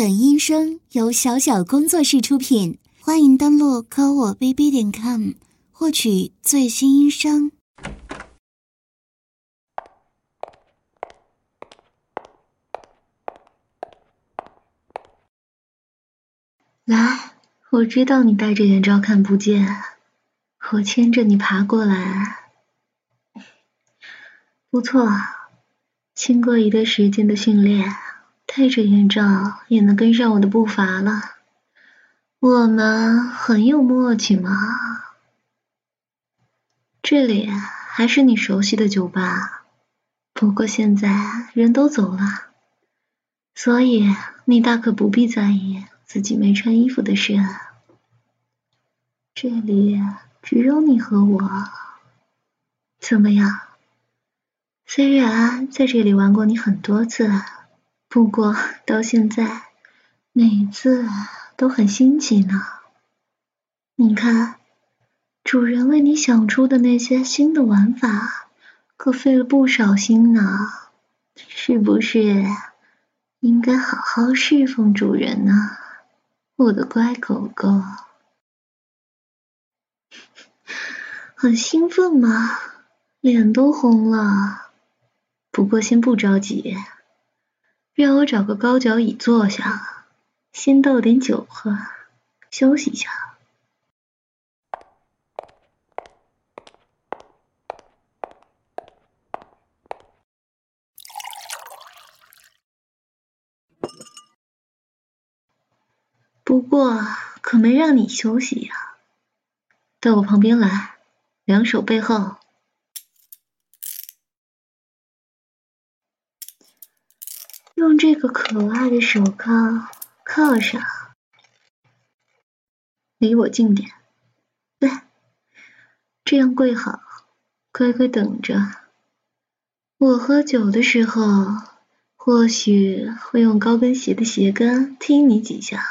本音声由小小工作室出品，欢迎登录科我 bb 点 com 获取最新音声。来，我知道你戴着眼罩看不见，我牵着你爬过来。不错，经过一段时间的训练。戴着眼罩也能跟上我的步伐了，我们很有默契嘛。这里还是你熟悉的酒吧，不过现在人都走了，所以你大可不必在意自己没穿衣服的事。这里只有你和我，怎么样？虽然在这里玩过你很多次。不过到现在，每次都很新奇呢。你看，主人为你想出的那些新的玩法，可费了不少心呢。是不是应该好好侍奉主人呢，我的乖狗狗？很兴奋吗？脸都红了。不过先不着急。让我找个高脚椅坐下，先倒点酒喝，休息一下。不过可没让你休息呀，到我旁边来，两手背后。用这个可爱的手铐铐上，离我近点，对，这样跪好，乖乖等着。我喝酒的时候，或许会用高跟鞋的鞋跟踢你几下。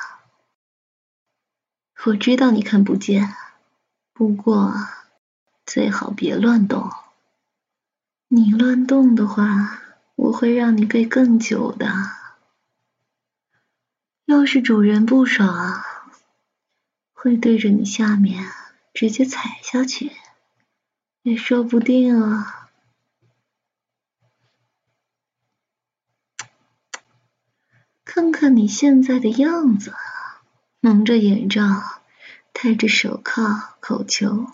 我知道你看不见，不过最好别乱动。你乱动的话。我会让你跪更久的。要是主人不爽，会对着你下面直接踩下去，也说不定啊。看看你现在的样子，蒙着眼罩，戴着手铐，口球，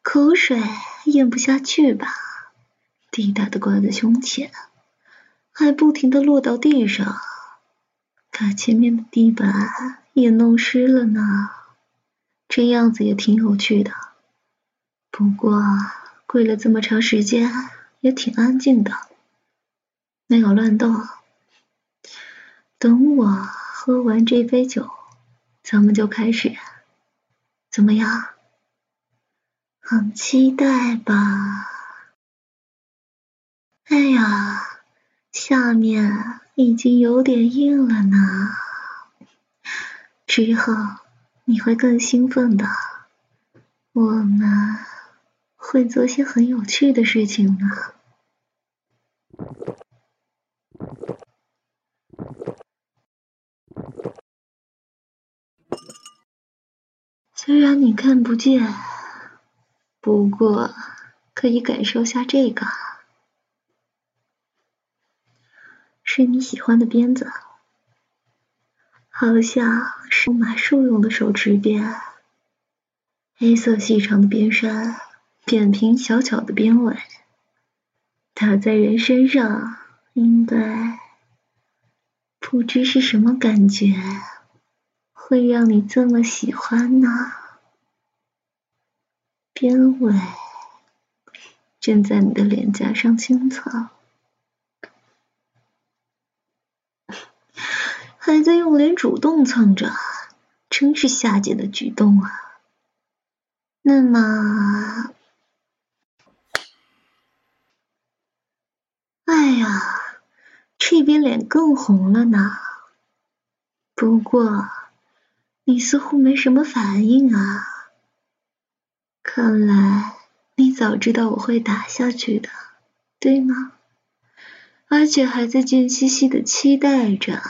口水咽不下去吧？滴答的挂在胸前，还不停的落到地上，把前面的地板也弄湿了呢。这样子也挺有趣的，不过跪了这么长时间，也挺安静的，没有乱动。等我喝完这杯酒，咱们就开始，怎么样？很期待吧？哎呀，下面已经有点硬了呢，之后你会更兴奋的。我们会做些很有趣的事情呢。虽然你看不见，不过可以感受下这个。是你喜欢的鞭子，好像是马术用的手持鞭，黑色细长的鞭身，扁平小巧的鞭尾，打在人身上，应该不知是什么感觉，会让你这么喜欢呢？鞭尾正在你的脸颊上轻蹭。还在用脸主动蹭着，真是下贱的举动啊！那么，哎呀，这边脸更红了呢。不过，你似乎没什么反应啊。看来你早知道我会打下去的，对吗？而且还在贱兮兮的期待着。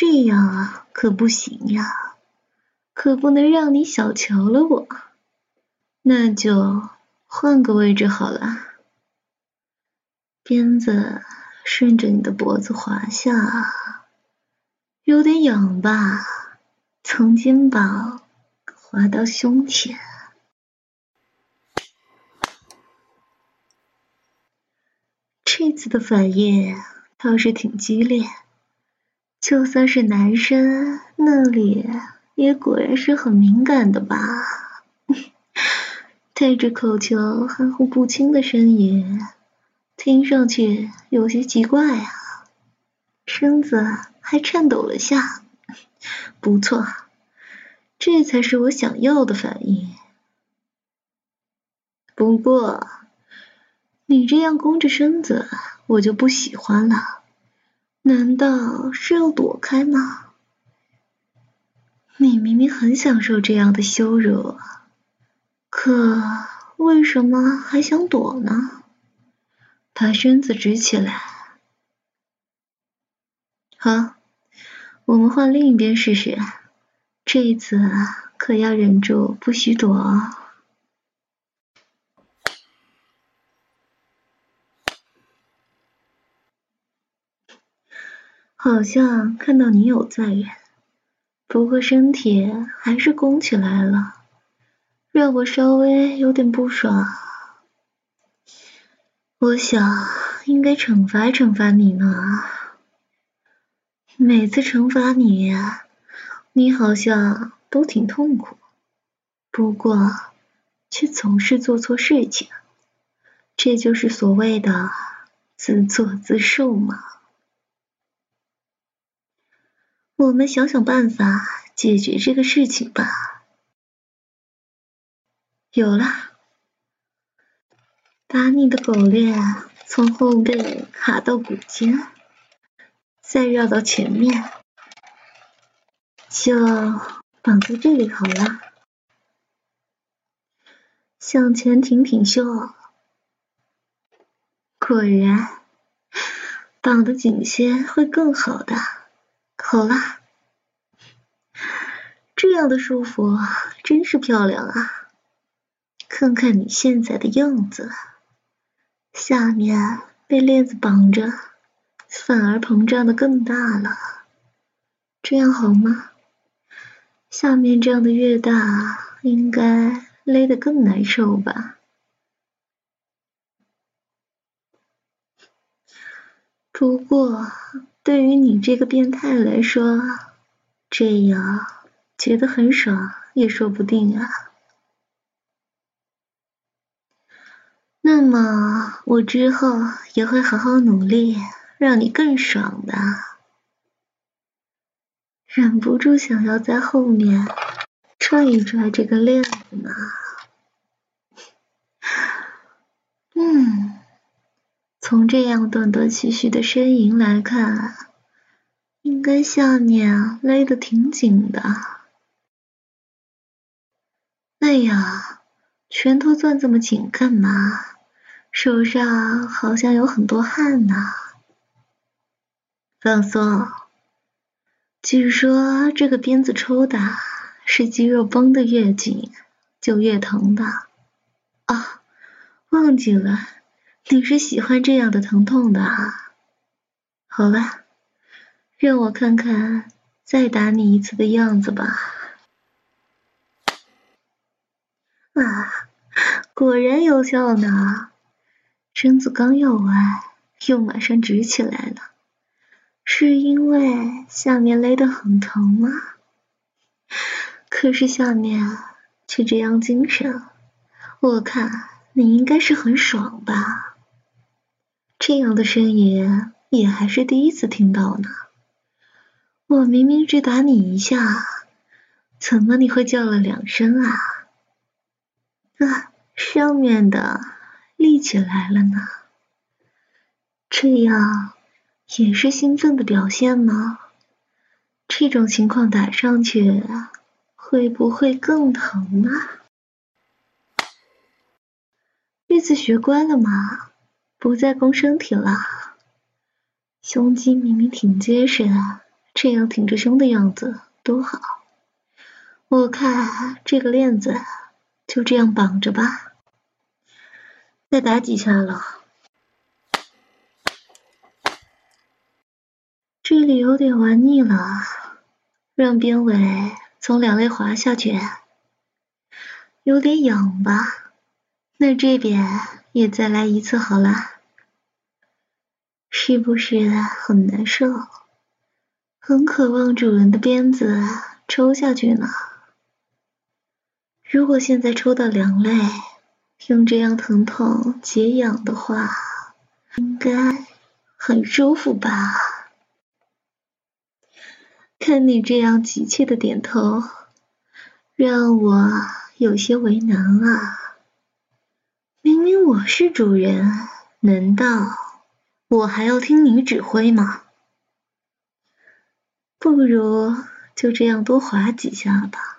这样啊可不行呀，可不能让你小瞧了我。那就换个位置好了，鞭子顺着你的脖子滑下，有点痒吧？从肩膀滑到胸前，这次的反应倒是挺激烈，就算是男生，那里也果然是很敏感的吧？带着口球含糊不清的声音，听上去有些奇怪啊，身子还颤抖了下。不错，这才是我想要的反应。不过，你这样弓着身子，我就不喜欢了。难道是要躲开吗？你明明很享受这样的羞辱。可为什么还想躲呢？把身子直起来。好，我们换另一边试试。这一次可要忍住，不许躲哦。好像看到你有在忍，不过身体还是弓起来了。让我稍微有点不爽，我想应该惩罚惩罚你呢。每次惩罚你，你好像都挺痛苦，不过却总是做错事情，这就是所谓的自作自受嘛。我们想想办法解决这个事情吧。有了，把你的狗链从后背卡到骨尖，再绕到前面，就绑在这里好了。向前挺挺胸，果然绑得紧些会更好的。好了，这样的束缚真是漂亮啊！看看你现在的样子，下面被链子绑着，反而膨胀的更大了，这样好吗？下面这样的越大，应该勒得更难受吧？不过对于你这个变态来说，这样觉得很爽也说不定啊。那么我之后也会好好努力，让你更爽的。忍不住想要在后面拽一拽这个链子呢。嗯，从这样断断续续的呻吟来看，应该下面勒得挺紧的。哎呀，拳头攥这么紧干嘛？手上好像有很多汗呢。放松。据说这个鞭子抽的是肌肉绷得越紧就越疼的。啊，忘记了，你是喜欢这样的疼痛的啊。好了，让我看看再打你一次的样子吧。啊，果然有效呢。身子刚要弯，又马上直起来了，是因为下面勒得很疼吗？可是下面却这样精神，我看你应该是很爽吧？这样的声音也还是第一次听到呢。我明明只打你一下，怎么你会叫了两声啊？啊，上面的。立起来了呢，这样也是兴奋的表现吗？这种情况打上去会不会更疼呢？这次学乖了吗？不再弓身体了，胸肌明明挺结实的，这样挺着胸的样子多好。我看这个链子就这样绑着吧，再打几下了。这里有点玩腻了，让边尾从两肋滑下去，有点痒吧？那这边也再来一次好了，是不是很难受？很渴望主人的鞭子抽下去呢。如果现在抽到两肋，用这样疼痛解痒的话，应该很舒服吧？看你这样急切的点头，让我有些为难啊。明明我是主人，难道我还要听你指挥吗？不如就这样多划几下吧，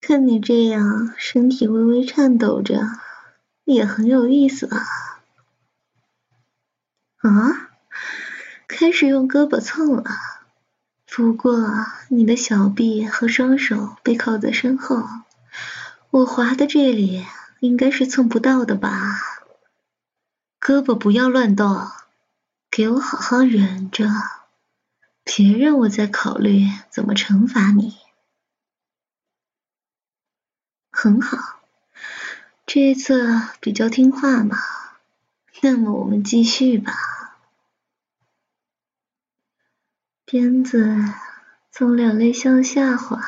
看你这样身体微微颤抖着，也很有意思啊。啊，开始用胳膊蹭了，不过你的小臂和双手被靠在身后，我划的这里应该是蹭不到的吧？胳膊不要乱动，给我好好忍着。别让我再考虑怎么惩罚你。很好，这一次比较听话嘛，那么我们继续吧。鞭子从两肋向下滑，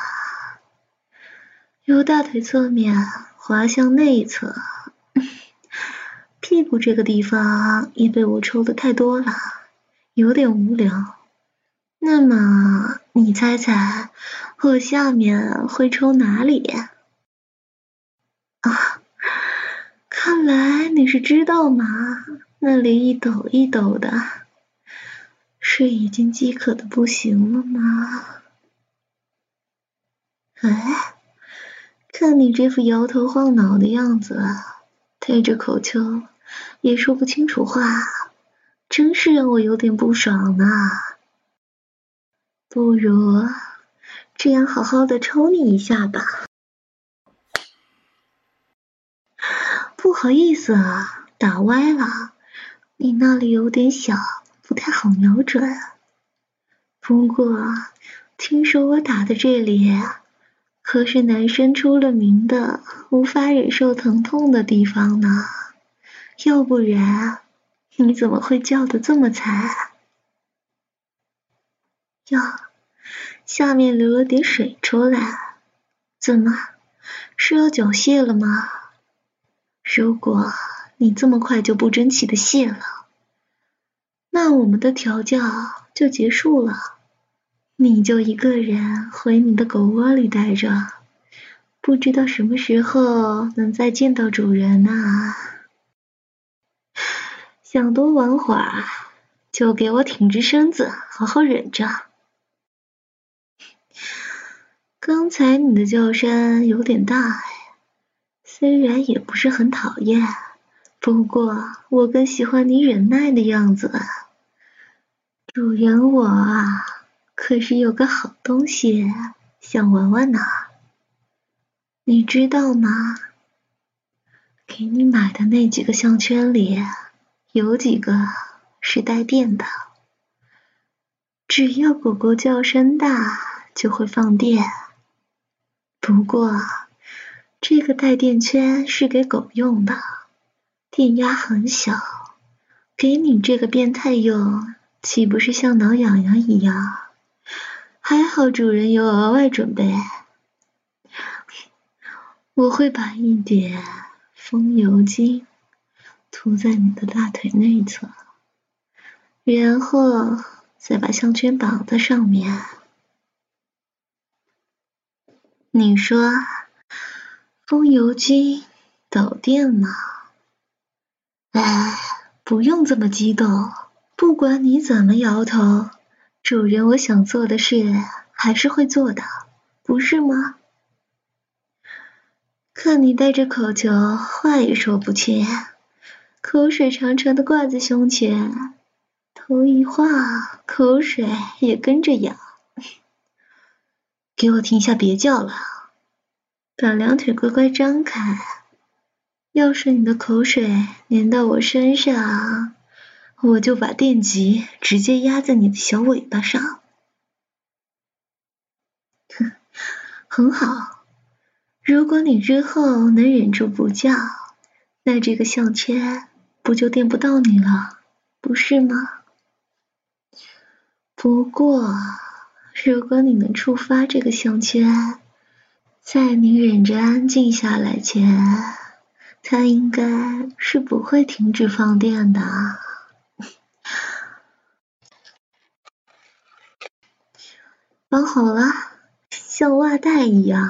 由大腿侧面滑向内侧，屁股这个地方也被我抽的太多了，有点无聊。那么，你猜猜我下面会抽哪里？啊，看来你是知道嘛，那里一抖一抖的，是已经饥渴的不行了吗？哎，看你这副摇头晃脑的样子，对着口球也说不清楚话，真是让我有点不爽呢。不如这样好好的抽你一下吧。不好意思啊，打歪了，你那里有点小，不太好瞄准。不过听说我打的这里可是男生出了名的无法忍受疼痛的地方呢，要不然你怎么会叫的这么惨？哟，下面流了点水出来，怎么是要缴械了吗？如果你这么快就不争气的谢了，那我们的调教就结束了，你就一个人回你的狗窝里待着，不知道什么时候能再见到主人呢。想多玩会儿，就给我挺直身子，好好忍着。刚才你的叫声有点大，虽然也不是很讨厌，不过我更喜欢你忍耐的样子。主人，我啊，可是有个好东西想玩玩呢，你知道吗？给你买的那几个项圈里，有几个是带电的，只要狗狗叫声大，就会放电。不过，这个带电圈是给狗用的，电压很小，给你这个变态用，岂不是像挠痒痒一样？还好主人有额外准备，我会把一点风油精涂在你的大腿内侧，然后再把项圈绑在上面。你说风油精导电吗？哎，不用这么激动。不管你怎么摇头，主人我想做的事还是会做的，不是吗？看你带着口球，话也说不清，口水长长的挂在胸前，头一晃，口水也跟着痒。给我停下，别叫了，把两腿乖乖张开。要是你的口水粘到我身上，我就把电极直接压在你的小尾巴上。哼，很好。如果你之后能忍住不叫，那这个项圈不就电不到你了，不是吗？不过，如果你能触发这个项圈，在你忍着安静下来前，它应该是不会停止放电的。绑好了，像袜带一样，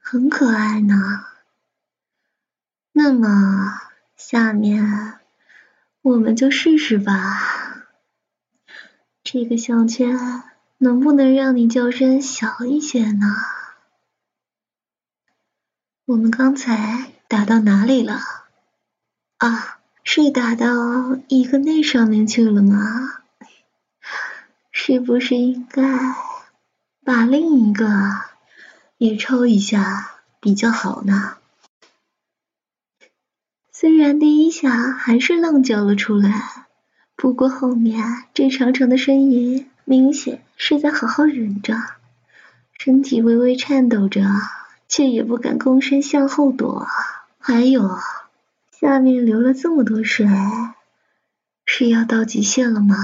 很可爱呢。那么，下面我们就试试吧。这个项圈能不能让你叫声小一些呢？我们刚才打到哪里了？啊，是打到一个那上面去了吗？是不是应该把另一个也抽一下比较好呢？虽然第一下还是愣叫了出来，不过后面这长长的呻吟明显是在好好忍着，身体微微颤抖着，却也不敢躬身向后躲。还有，下面流了这么多水，是要到极限了吗？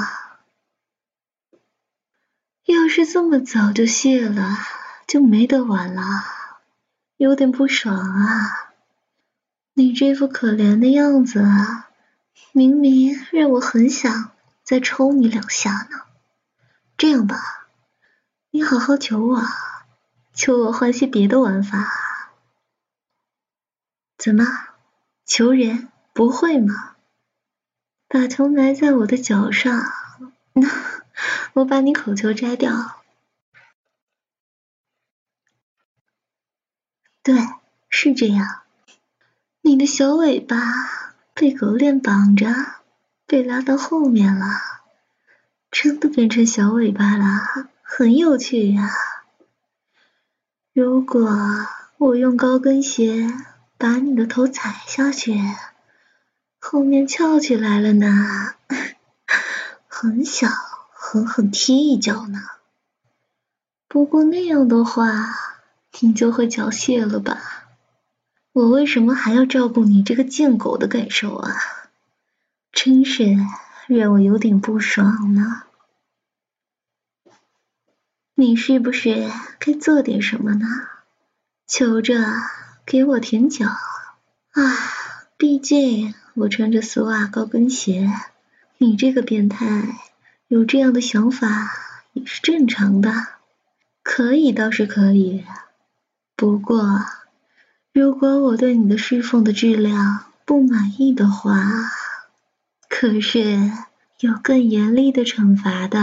要是这么早就谢了，就没得玩了，有点不爽啊。你这副可怜的样子，明明让我很想再抽你两下呢。这样吧，你好好求我，求我换些别的玩法。怎么，求人不会吗？把球埋在我的脚上，那我把你口球摘掉。对，是这样。你的小尾巴被狗链绑着，被拉到后面了，真的变成小尾巴了，很有趣呀。如果我用高跟鞋把你的头踩下去，后面翘起来了呢，很小，狠狠踢一脚呢。不过那样的话，你就会缴械了吧？我为什么还要照顾你这个贱狗的感受啊？真是让我有点不爽呢。你是不是该做点什么呢？求着给我舔脚啊！毕竟我穿着丝袜高跟鞋，你这个变态有这样的想法也是正常的。可以倒是可以，不过。如果我对你的侍奉的质量不满意的话，可是有更严厉的惩罚的。